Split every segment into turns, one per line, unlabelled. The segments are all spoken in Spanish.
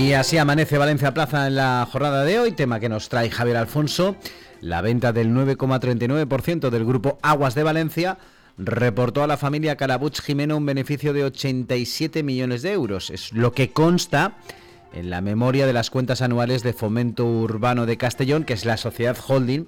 Y así amanece Valencia Plaza en la jornada de hoy, tema que nos trae Javier Alfonso. La venta del 9,39% del grupo Aguas de Valencia reportó a la familia Calabuch Jimeno un beneficio de 87 millones de euros. Es lo que consta en la memoria de las cuentas anuales de Fomento Urbano de Castellón, que es la sociedad holding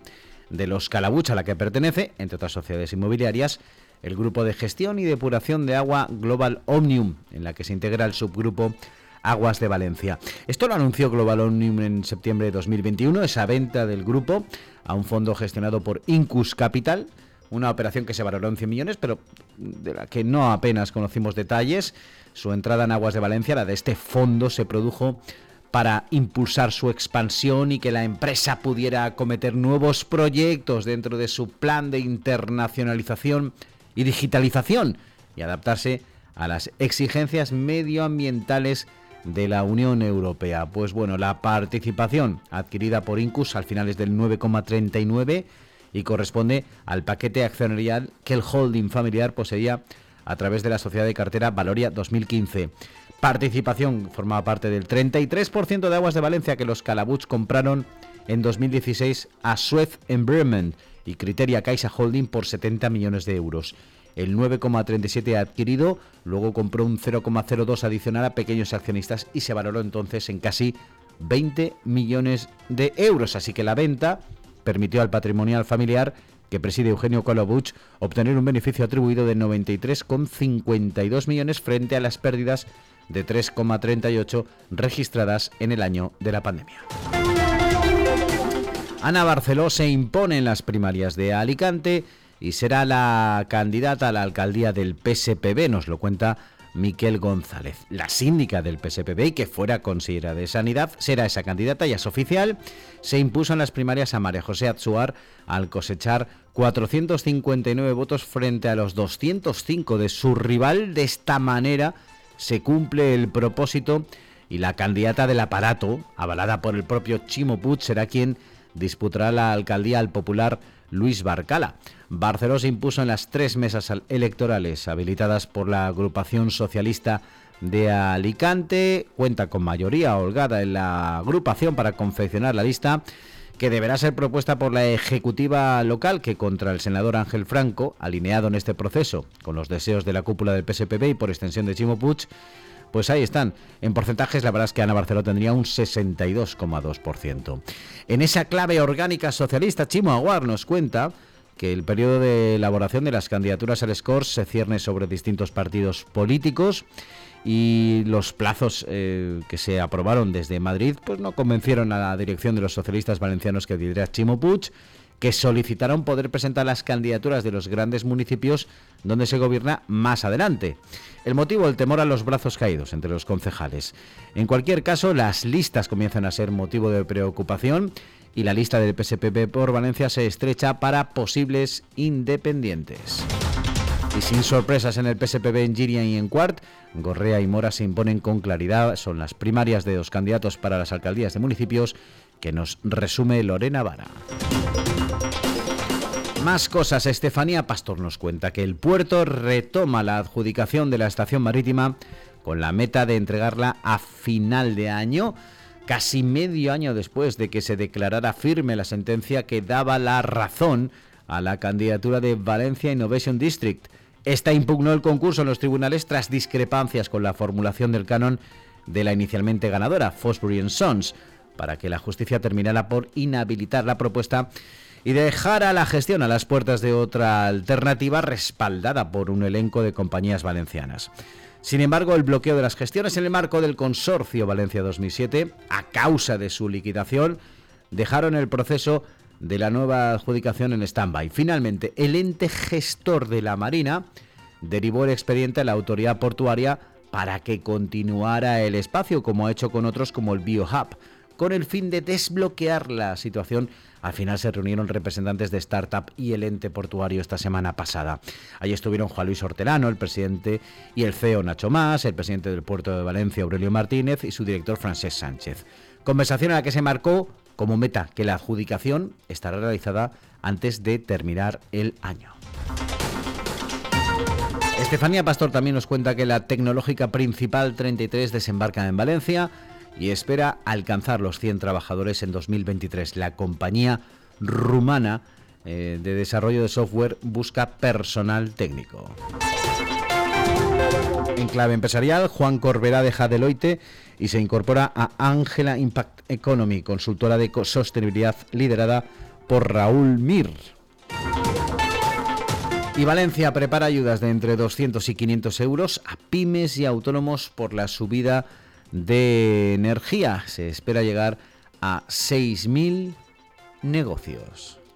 de los Calabuch a la que pertenece, entre otras sociedades inmobiliarias, el grupo de gestión y depuración de agua Global Omnium, en la que se integra el subgrupo Aguas de Valencia. Esto lo anunció Global Omnium en septiembre de 2021, esa venta del grupo a un fondo gestionado por Incus Capital, una operación que se valoró en 100 millones, pero de la que no apenas conocimos detalles. Su entrada en Aguas de Valencia, la de este fondo, se produjo para impulsar su expansión y que la empresa pudiera acometer nuevos proyectos dentro de su plan de internacionalización y digitalización y adaptarse a las exigencias medioambientales de la Unión Europea. Pues bueno, la participación adquirida por Incus al final es del 9,39 y corresponde al paquete accionarial que el holding familiar poseía a través de la sociedad de cartera Valoria 2015. Participación formaba parte del 33% de aguas de Valencia que los Calabuch compraron en 2016 a Suez Environment y Criteria Caixa Holding por 70 millones de euros. El 9,37 adquirido, luego compró un 0,02 adicional a pequeños accionistas y se valoró entonces en casi 20 millones de euros. Así que la venta permitió al patrimonial familiar que preside Eugenio Colabuch obtener un beneficio atribuido de 93,52 millones frente a las pérdidas de 3,38 registradas en el año de la pandemia. Ana Barceló se impone en las primarias de Alicante y será la candidata a la alcaldía del PSPB, nos lo cuenta Miquel González. La síndica del PSPB y que fuera consejera de Sanidad será esa candidata, ya es oficial. Se impuso en las primarias a María José Atsuar al cosechar 459 votos frente a los 205 de su rival. De esta manera se cumple el propósito y la candidata del aparato, avalada por el propio Chimo Puig, será quien disputará la alcaldía al popular Luis Barcala. Barceló se impuso en las tres mesas electorales habilitadas por la agrupación socialista de Alicante. Cuenta con mayoría holgada en la agrupación para confeccionar la lista que deberá ser propuesta por la ejecutiva local que contra el senador Ángel Franco, alineado en este proceso con los deseos de la cúpula del PSPB y por extensión de Chimo Puig, pues ahí están. En porcentajes, la verdad es que Ana Barceló tendría un 62,2%. En esa clave orgánica socialista, Chimo Aguar nos cuenta que el periodo de elaboración de las candidaturas al SCORS se cierne sobre distintos partidos políticos y los plazos eh, que se aprobaron desde Madrid pues no convencieron a la dirección de los socialistas valencianos que lidera Chimo Puig que solicitaron poder presentar las candidaturas de los grandes municipios donde se gobierna más adelante. El motivo, el temor a los brazos caídos entre los concejales. En cualquier caso, las listas comienzan a ser motivo de preocupación y la lista del PSPP por Valencia se estrecha para posibles independientes. Y sin sorpresas en el PSPB en Giria y en Cuart, Gorrea y Mora se imponen con claridad. Son las primarias de dos candidatos para las alcaldías de municipios que nos resume Lorena Vara. Más cosas. Estefanía Pastor nos cuenta que el puerto retoma la adjudicación de la estación marítima con la meta de entregarla a final de año, casi medio año después de que se declarara firme la sentencia que daba la razón a la candidatura de Valencia Innovation District. Esta impugnó el concurso en los tribunales tras discrepancias con la formulación del canon de la inicialmente ganadora, Fosbury Sons, para que la justicia terminara por inhabilitar la propuesta y dejara la gestión a las puertas de otra alternativa respaldada por un elenco de compañías valencianas. Sin embargo, el bloqueo de las gestiones en el marco del consorcio Valencia 2007, a causa de su liquidación, dejaron el proceso de la nueva adjudicación en stand-by. Finalmente, el ente gestor de la Marina derivó el expediente a la autoridad portuaria para que continuara el espacio, como ha hecho con otros como el BioHub, con el fin de desbloquear la situación al final se reunieron representantes de Startup y el ente portuario esta semana pasada. Allí estuvieron Juan Luis Hortelano, el presidente, y el CEO Nacho Más, el presidente del puerto de Valencia Aurelio Martínez y su director Francesc Sánchez. Conversación en la que se marcó como meta que la adjudicación estará realizada antes de terminar el año. Estefanía Pastor también nos cuenta que la tecnológica principal 33 desembarca en Valencia y espera alcanzar los 100 trabajadores en 2023. La compañía rumana eh, de desarrollo de software busca personal técnico. En clave empresarial, Juan Corberá deja Deloitte y se incorpora a Angela Impact Economy, consultora de sostenibilidad liderada por Raúl Mir. Y Valencia prepara ayudas de entre 200 y 500 euros a pymes y autónomos por la subida de energía. Se espera llegar a 6.000 negocios.